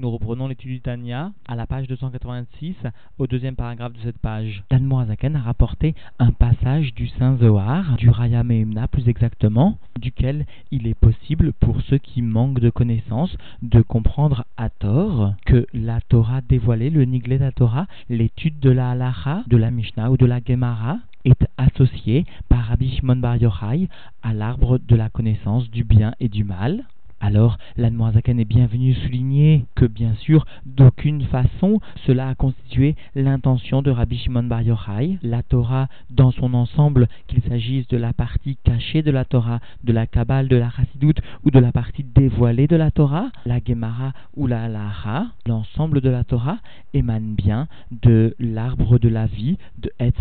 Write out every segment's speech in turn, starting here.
Nous reprenons l'étude du Tanya à la page 286, au deuxième paragraphe de cette page. L'Anmoazaken a rapporté un passage du Saint Zohar, du Raya Mehemna plus exactement, duquel il est possible pour ceux qui manquent de connaissances de comprendre à tort que la Torah dévoilée, le la Torah, l'étude de la Halacha, de la Mishnah ou de la Gemara, est associée par Rabbi Shimon Bar Yochai à l'arbre de la connaissance du bien et du mal. Alors, l'Anmoazaken est bienvenu souligner que, bien sûr, d'aucune façon, cela a constitué l'intention de Rabbi Shimon Bar Yochai. La Torah, dans son ensemble, qu'il s'agisse de la partie cachée de la Torah, de la Kabbale, de la Chassidoute ou de la partie dévoilée de la Torah, la Gemara ou la Halacha, l'ensemble de la Torah émane bien de l'arbre de la vie, de Etz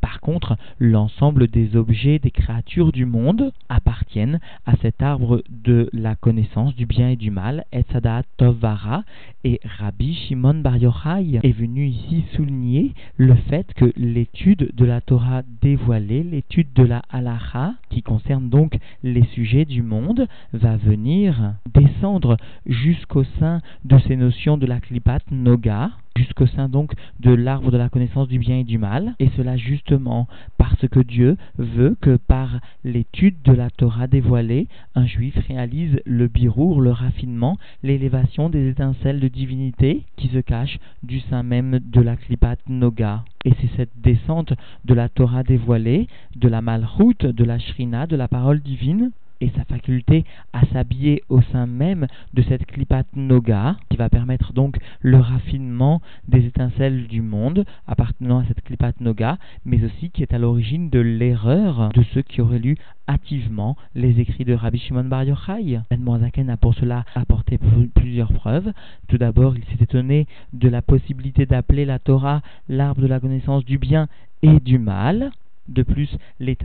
par contre, l'ensemble des objets, des créatures du monde appartiennent à cet arbre de la connaissance du bien et du mal, Etzadat Tovara, et Rabbi Shimon Bar Yochai est venu ici souligner le fait que l'étude de la Torah dévoilée, l'étude de la Halacha, qui concerne donc les sujets du monde, va venir descendre jusqu'au sein de ces notions de la Klipat Noga, jusqu'au sein donc de l'arbre de la connaissance du bien et du mal, et cela justement parce que Dieu veut que par l'étude de la Torah dévoilée, un juif réalise le birour, le raffinement, l'élévation des étincelles de divinité qui se cachent du sein même de la Klipat Noga. Et c'est cette descente de la Torah dévoilée, de la Malchut, de la Shrina, de la parole divine, et sa faculté à s'habiller au sein même de cette klipat noga, qui va permettre donc le raffinement des étincelles du monde appartenant à cette klipat noga, mais aussi qui est à l'origine de l'erreur de ceux qui auraient lu hâtivement les écrits de Rabbi Shimon Bar Yochai. Ben a pour cela apporté plusieurs preuves. Tout d'abord, il s'est étonné de la possibilité d'appeler la Torah l'arbre de la connaissance du bien et du mal. De plus, les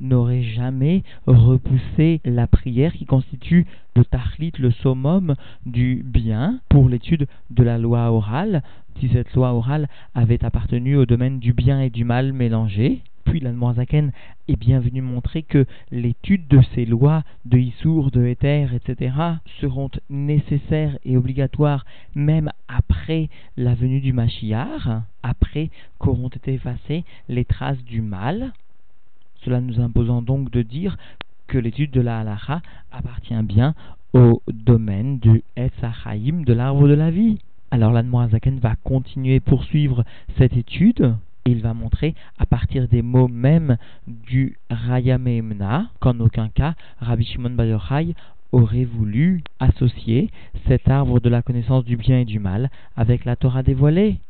n'auraient jamais repoussé la prière qui constitue le tahlit, le summum du bien pour l'étude de la loi orale, si cette loi orale avait appartenu au domaine du bien et du mal mélangés. Puis l'Anmoazaken est bien venu montrer que l'étude de ces lois de Issour, de Éther, etc. seront nécessaires et obligatoires même après la venue du Mashiach, après qu'auront été effacées les traces du mal. Cela nous imposant donc de dire que l'étude de la halacha appartient bien au domaine du Etzachaim, de l'arbre de la vie. Alors l'Anmoazaken va continuer poursuivre cette étude il va montrer à partir des mots mêmes du Rayamemna qu'en aucun cas Rabbi Shimon Bar aurait voulu associer cet arbre de la connaissance du bien et du mal avec la Torah dévoilée.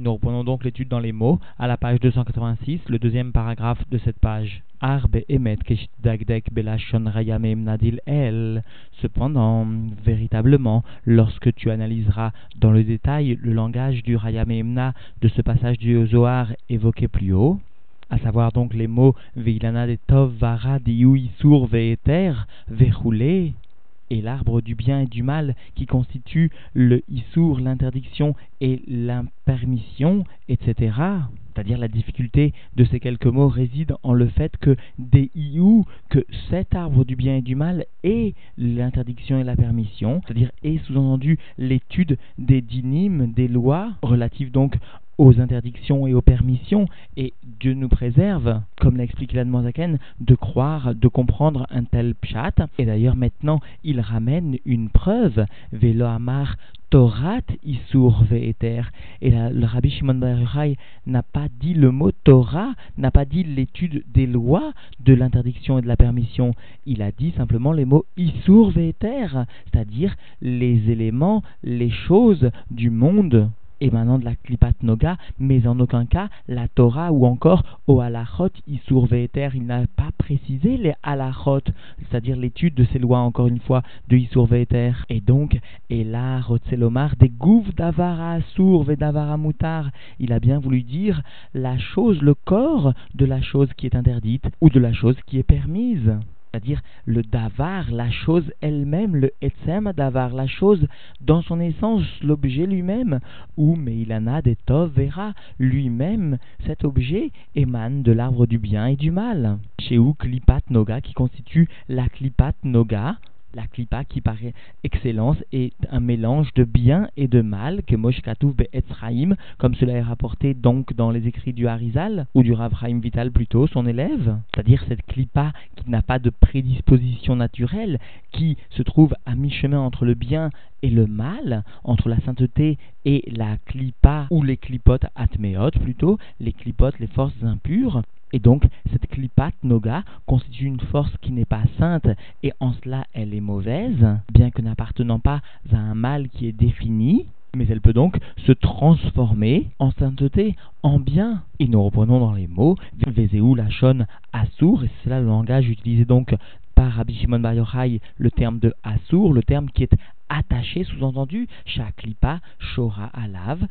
Nous reprenons donc l'étude dans les mots à la page 286, le deuxième paragraphe de cette page. Cependant, véritablement, lorsque tu analyseras dans le détail le langage du Rayamemna de ce passage du Zohar évoqué plus haut, à savoir donc les mots Veilana de Tov Vara Diou Isur Veeter et l'arbre du bien et du mal qui constitue le issour, l'interdiction et l'impermission, etc. C'est-à-dire la difficulté de ces quelques mots réside en le fait que des iou, que cet arbre du bien et du mal est l'interdiction et la permission, c'est-à-dire est sous-entendu l'étude des dynimes, des lois relatives donc aux interdictions et aux permissions, et Dieu nous préserve, comme l'a expliqué l'Admanzaken, de croire, de comprendre un tel pshat. Et d'ailleurs, maintenant, il ramène une preuve, Velo Amar Torat Isur Ve'eter. Et le Rabbi Shimon Bar n'a pas dit le mot Torah, n'a pas dit l'étude des lois de l'interdiction et de la permission. Il a dit simplement les mots Isur Ve'eter, c'est-à-dire les éléments, les choses du monde émanant de la Klipat Noga, mais en aucun cas la Torah ou encore au halachot Isur Ve'eter. Il n'a pas précisé les halachot, c'est-à-dire l'étude de ces lois, encore une fois, de Isur Ve'eter. Et donc, et là, Rotzelomar, des gouv d'avara asur vedavara mutar. Il a bien voulu dire la chose, le corps de la chose qui est interdite ou de la chose qui est permise c'est-à-dire le davar, la chose elle-même, le etzem davar, la chose dans son essence, l'objet lui-même, ou meilana de tov vera, lui-même, cet objet émane de l'arbre du bien et du mal. Chez ou klipat noga, qui constitue la klipat noga, La klipa qui paraît excellence est un mélange de bien et de mal, que Moshe Katouf Be'etzraïm, comme cela est rapporté donc dans les écrits du Harizal, ou du Rav Vital plutôt, son élève. C'est-à-dire cette klipa qui n'a pas de prédisposition naturelle, qui se trouve à mi-chemin entre le bien et le mal, entre la sainteté et la klipa, ou les klipotes atmeot plutôt, les klipotes, les forces impures, et donc, cette klipat noga constitue une force qui n'est pas sainte et en cela elle est mauvaise, bien que n'appartenant pas à un mal qui est défini, mais elle peut donc se transformer en sainteté, en bien. Et nous reprenons dans les mots Vezeu Lachon Assour, et c'est là le langage utilisé donc par Rabbi Shimon le terme de Assour, le terme qui est attaché, sous-entendu, Shaklipa, Shora Alav,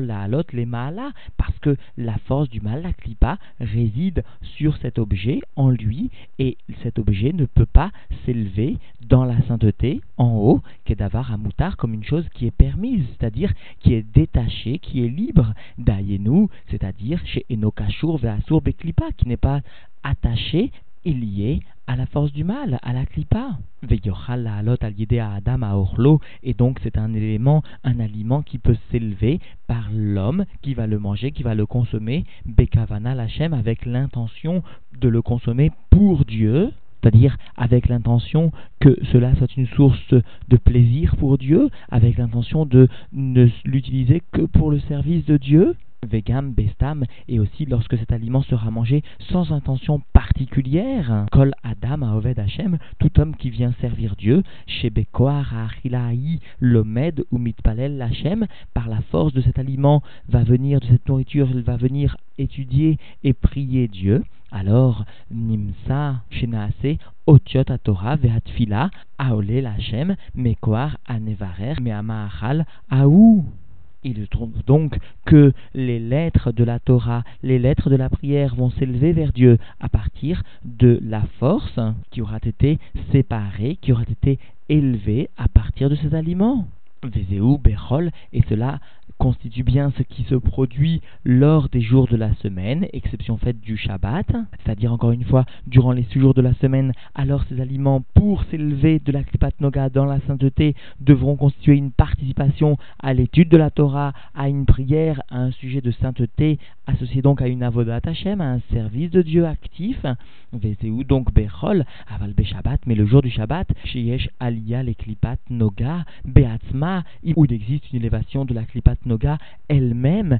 La'alot les Ma'ala, parce que la force du mal, la Klipa, réside sur cet objet, en lui, et cet objet ne peut pas s'élever dans la sainteté, en haut, Kedavar Amoutar, comme une chose qui est permise, c'est-à-dire qui est détachée, qui est libre, d'Ayenu, c'est-à-dire chez Enokashur Ve'asur Beklipa, qui n'est pas attaché et lié à la force du mal, à la Orlo, et donc c'est un élément, un aliment qui peut s'élever par l'homme qui va le manger, qui va le consommer, bekavana lachem, avec l'intention de le consommer pour Dieu, c'est-à-dire avec l'intention que cela soit une source de plaisir pour Dieu, avec l'intention de ne l'utiliser que pour le service de Dieu vegam, bestam, et aussi lorsque cet aliment sera mangé sans intention particulière. Kol Adam à Oved Hashem, tout homme qui vient servir Dieu, Shebekoar Achilaï, l'Omed ou Mitpalel Hashem, par la force de cet aliment, va venir, de cette nourriture, il va venir étudier et prier Dieu. Alors, Nimsa, Shenaase, Otiot Torah, Vehatfila, Aole Lachem, Mekoar, Anevarer, Meamahal, Aou. Il trouve donc que les lettres de la Torah, les lettres de la prière vont s'élever vers Dieu à partir de la force qui aura été séparée, qui aura été élevée à partir de ces aliments. Vezeu, Bechol, et cela constitue bien ce qui se produit lors des jours de la semaine, exception faite du Shabbat, c'est-à-dire encore une fois, durant les six jours de la semaine, alors ces aliments, pour s'élever de la Kripat Noga dans la sainteté, devront constituer une participation à l'étude de la Torah, à une prière, à un sujet de sainteté, associé donc à une avodat Hashem, à un service de Dieu actif, Vezeu donc Bechol, aval Shabbat, mais le jour du Shabbat, Sheyesh Aliyah les Klipat Noga, Beatzma, où il existe une élévation de la Klipat Noga elle-même,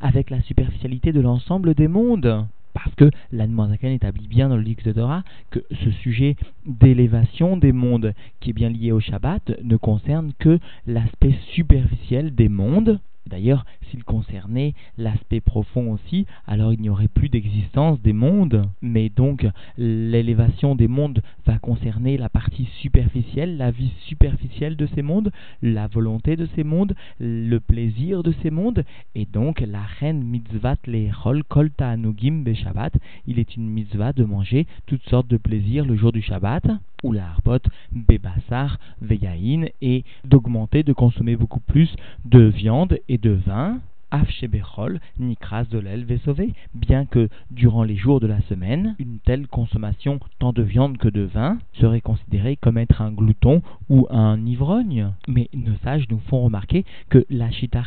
avec la superficialité de l'ensemble des mondes. Parce que l'Anmoazakan établit bien dans le de Torah que ce sujet d'élévation des mondes qui est bien lié au Shabbat ne concerne que l'aspect superficiel des mondes, D'ailleurs, s'il concernait l'aspect profond aussi, alors il n'y aurait plus d'existence des mondes. Mais donc, l'élévation des mondes va concerner la partie superficielle, la vie superficielle de ces mondes, la volonté de ces mondes, le plaisir de ces mondes. Et donc, la reine mitzvat rol kolta anugim be Shabbat, il est une mitzvah de manger toutes sortes de plaisirs le jour du Shabbat ou la harbot, bébassar, veyaïn, et d'augmenter, de consommer beaucoup plus de viande et de vin, Afshebechol, Nikras de l'Elve sauvé, bien que durant les jours de la semaine, une telle consommation tant de viande que de vin serait considérée comme être un glouton ou un ivrogne. Mais nos sages nous font remarquer que la chita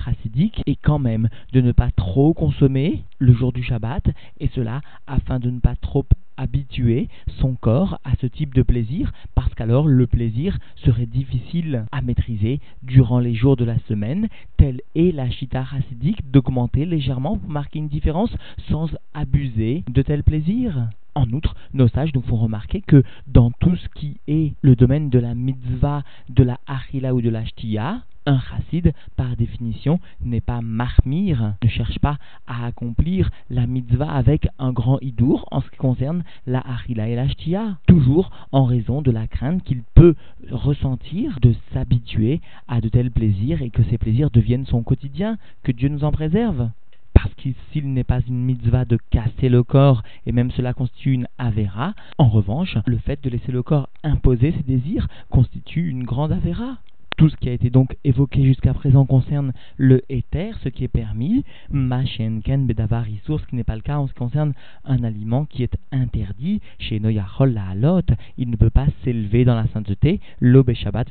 est quand même de ne pas trop consommer le jour du Shabbat, et cela afin de ne pas trop habituer son corps à ce type de plaisir parce qu'alors le plaisir serait difficile à maîtriser durant les jours de la semaine. Telle est la chita racidique d'augmenter légèrement pour marquer une différence sans abuser de tel plaisir. En outre, nos sages nous font remarquer que dans tout ce qui est le domaine de la mitzvah, de la achila ou de la shtiya, un chassid, par définition, n'est pas marmir, ne cherche pas à accomplir la mitzvah avec un grand hidour en ce qui concerne la achila et la shtia, toujours en raison de la crainte qu'il peut ressentir de s'habituer à de tels plaisirs et que ces plaisirs deviennent son quotidien, que Dieu nous en préserve parce que s'il n'est pas une mitzvah de casser le corps, et même cela constitue une avera, en revanche, le fait de laisser le corps imposer ses désirs constitue une grande avera. Tout ce qui a été donc évoqué jusqu'à présent concerne le éther, ce qui est permis, Machenken Bedavar Issour, ce qui n'est pas le cas en ce qui concerne un aliment qui est interdit, chez Noyachol la halot, il ne peut pas s'élever dans la sainteté, l'obé Shabbat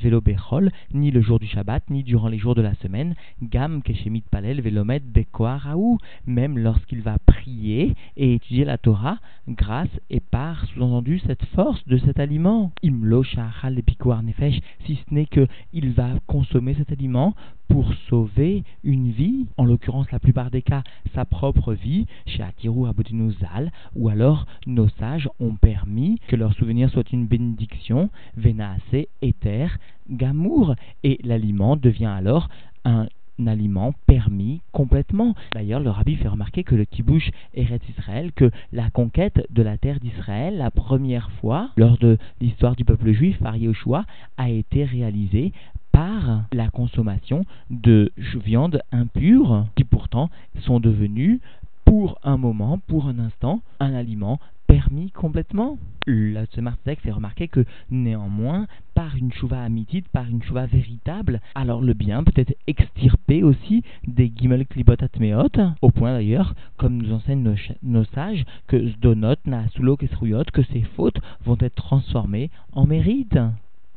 ni le jour du Shabbat, ni durant les jours de la semaine, gam keshemit palel velomet bekoaraou, même lorsqu'il va prier et étudier la Torah, grâce et par, sous-entendu, cette force de cet aliment. Imlo shahal nefesh, si ce n'est qu'il va consommer cet aliment pour sauver une vie, en l'occurrence la plupart des cas sa propre vie, chez Atiru Abudinuzal, ou alors nos sages ont permis que leur souvenir soit une bénédiction, Venaase, Éther, Gamour, et l'aliment devient alors un aliment permis complètement. D'ailleurs, le rabbi fait remarquer que le kibouche Eretz Israël, que la conquête de la terre d'Israël, la première fois, lors de l'histoire du peuple juif par Yeshua, a été réalisée par la consommation de viandes impures qui pourtant sont devenues pour un moment, pour un instant, un aliment permis complètement. Le Tzemar fait remarquer que néanmoins, par une chouva amitite, par une chouva véritable, alors le bien peut être extirpé aussi des gimel klibot au point d'ailleurs, comme nous enseignent nos, sages, que zdonot, kesruyot, que ces fautes vont être transformées en mérite.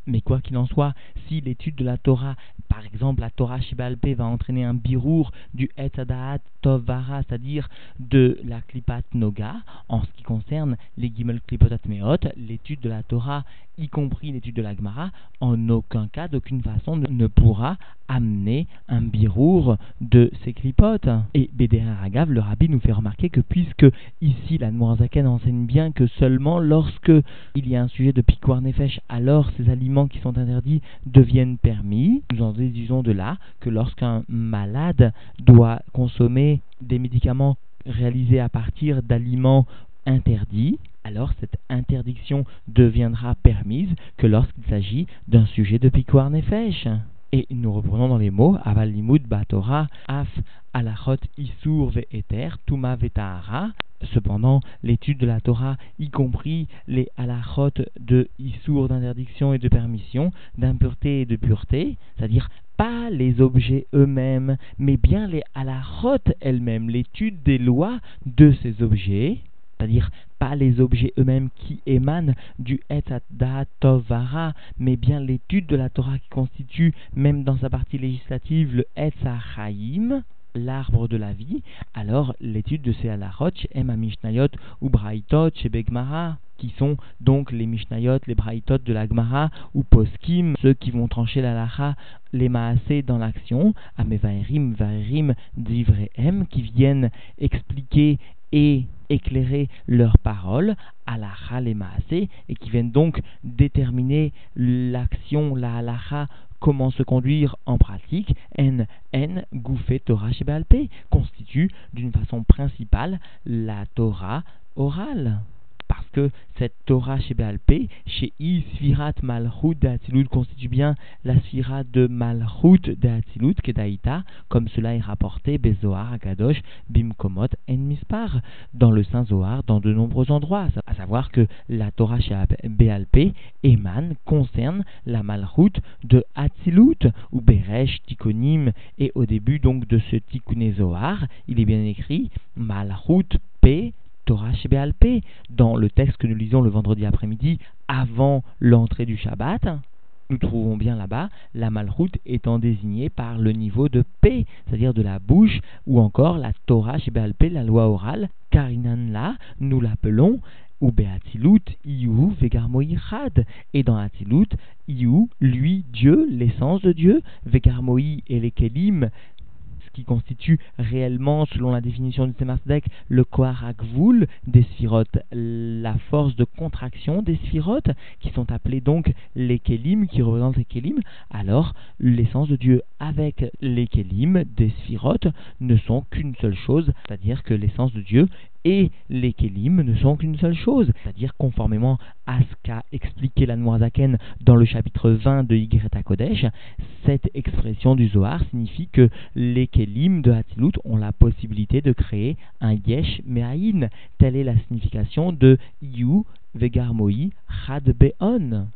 Mais quoi qu'il en soit, si l'étude de la Torah, par exemple la Torah Shibalpe, va entraîner un birour du Etadaat Tovara, c'est-à-dire de la Klipat Noga, en ce qui concerne les Gimel Klipotat Meot, l'étude de la Torah, y compris l'étude de la Gemara, en aucun cas, d'aucune façon, ne pourra amener un birour de ces clipotes. Et Bédéra Ragav, le rabbi, nous fait remarquer que puisque ici la Noirzaken enseigne bien que seulement lorsque il y a un sujet de piquoir nefesh, alors ces aliments qui sont interdits deviennent permis, nous en déduisons de là que lorsqu'un malade doit consommer des médicaments réalisés à partir d'aliments interdits, alors cette interdiction deviendra permise que lorsqu'il s'agit d'un sujet de piquoir nefesh. Et nous reprenons dans les mots Aval Limud Batora Af Alachot Isur Ve'eter Tuma Vetahara. Cependant, l'étude de la Torah, y compris les halachot de Isur d'interdiction et de permission, d'impureté et de pureté, c'est-à-dire pas les objets eux-mêmes, mais bien les halachot elles-mêmes, l'étude des lois de ces objets, c'est-à-dire pas les objets eux-mêmes qui émanent du Tovara, mais bien l'étude de la Torah qui constitue, même dans sa partie législative, le Etzachaim, l'arbre de la vie, alors l'étude de ces halachot, Emma Mishnayot ou Braitot chez Begmara, qui sont donc les Mishnayot, les Braitot de la Gemara, ou Poskim, ceux qui vont trancher la Lacha, les Maasé dans l'action, Amevaerim, Vaerim, Divrehem, qui viennent expliquer et éclairer leurs paroles à la maasé et qui viennent donc déterminer l'action, la halacha, comment se conduire en pratique, N, N, Gouffé, Torah, Shebalpe, constitue d'une façon principale la Torah orale que cette Torah chez Béalpé, chez I, Sfirat Malchut de constitue bien la Sfirat de Malchut de Kedaïta, comme cela est rapporté Bezoar, Agadosh, Bimkomot, En Mispar, dans le Saint Zohar, dans de nombreux endroits, à savoir que la Torah chez Béalpé émane, concerne la Malchut de Hatzilut, ou Beresh, Tikonim, et au début donc de ce Tikkuné Zohar, il est bien écrit Malchut P Torah Shebéalpé, dans le texte que nous lisons le vendredi après-midi, avant l'entrée du Shabbat, nous trouvons bien là-bas la malroute étant désignée par le niveau de P, c'est-à-dire de la bouche, ou encore la Torah Shebéalpé, la loi orale, Karinan là, nous l'appelons ou Beatilut, Iou, Vegarmoï, Et dans Atilut, Iou, lui, Dieu, l'essence de Dieu, Vegarmoï et les Kelim, qui constitue réellement, selon la définition du Tzemardek, le Koharakvul des sphirotes, la force de contraction des sphirotes, qui sont appelées donc les Kélim, qui représentent les Kélim, alors l'essence de Dieu avec les Kélim des sphirotes ne sont qu'une seule chose, c'est-à-dire que l'essence de Dieu et les Kélim ne sont qu'une seule chose, c'est-à-dire conformément à ce qu'a expliqué la Noirzaken dans le chapitre 20 de Ygreta Kodesh, cette expression du Zohar signifie que les Kélim de Hatzilut ont la possibilité de créer un Yesh Me'ahin. Telle est la signification de Yu Vegarmoi Chad Be'on.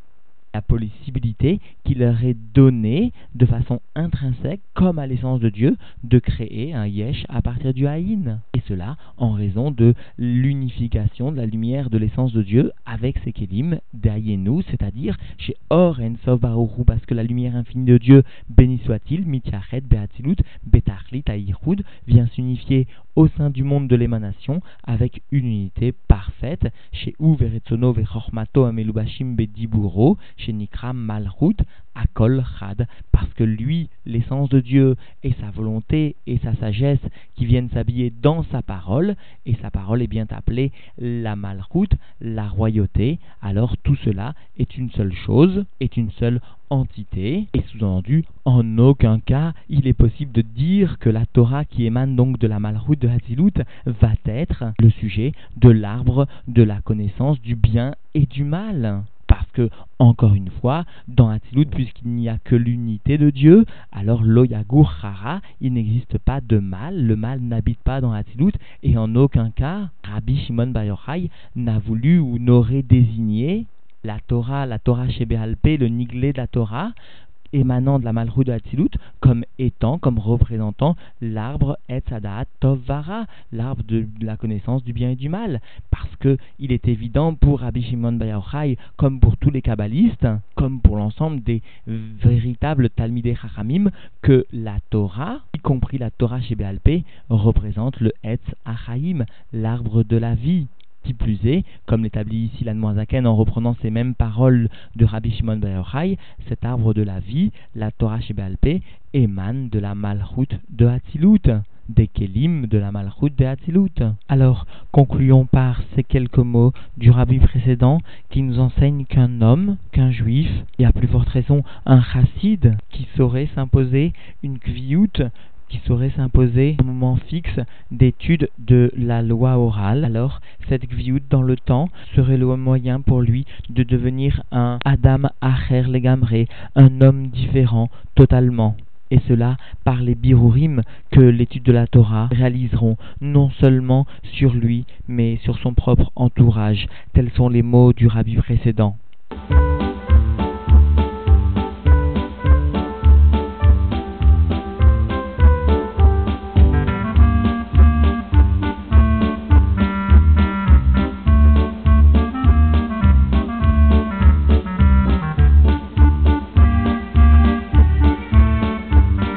La possibilité qui leur est donnée de façon intrinsèque, comme à l'essence de Dieu, de créer un yesh à partir du haïn. Et cela en raison de l'unification de la lumière de l'essence de Dieu avec ses kelim d'ayenu, c'est-à-dire chez Or en parce que la lumière infinie de Dieu, béni soit-il, mityaret beatilut betachlit aïchoud, vient s'unifier au sein du monde de l'émanation avec une unité parfaite chez Ou Veretsono Vechormato Amelubashim Bediburo chez Nikram Malchut Akol Chad parce que lui, l'essence de Dieu et sa volonté et sa sagesse qui viennent s'habiller dans sa parole et sa parole est bien appelée la Malchut, la royauté, alors tout cela est une seule chose, est une seule entité, et sous-entendu, en aucun cas il est possible de dire que la Torah qui émane donc de la Malchut de Hatzilut va être le sujet de l'arbre de la connaissance du bien et du mal. Parce que, encore une fois, dans Hatzilut, puisqu'il n'y a que l'unité de Dieu, alors l'Oyagur Hara, il n'existe pas de mal, le mal n'habite pas dans Hatzilut, et en aucun cas, Rabbi Shimon Bar n'a voulu ou n'aurait désigné la Torah, la Torah chez le niglé de la Torah, émanant de la Malchut de Hatzilut, comme étant, comme représentant l'arbre Etzadat Tovara, l'arbre de la connaissance du bien et du mal. Parce que il est évident pour Rabbi Shimon Bayochai, comme pour tous les kabbalistes, comme pour l'ensemble des véritables Talmidei Chachamim, que la Torah, y compris la Torah chez représente le Etz Achaim, l'arbre de la vie. Qui plus est, comme l'établit ici l'Anmoazaken en reprenant ces mêmes paroles de Rabbi Shimon Bar Yochai, cet arbre de la vie, la Torah Shebalpé, émane de la Malchut de Hatzilut, des Kelim de la Malchut de Hatzilut. Alors, concluons par ces quelques mots du Rabbi précédent qui nous enseigne qu'un homme, qu'un juif, et à plus forte raison un chassid, qui saurait s'imposer une kviyut, qui saurait s'imposer un moment fixe d'étude de la loi orale, alors cette gviout dans le temps serait le moyen pour lui de devenir un Adam Acher Legamre, un homme différent totalement et cela par les birurim que l'étude de la Torah réaliseront non seulement sur lui, mais sur son propre entourage. Tels sont les mots du rabbi précédent.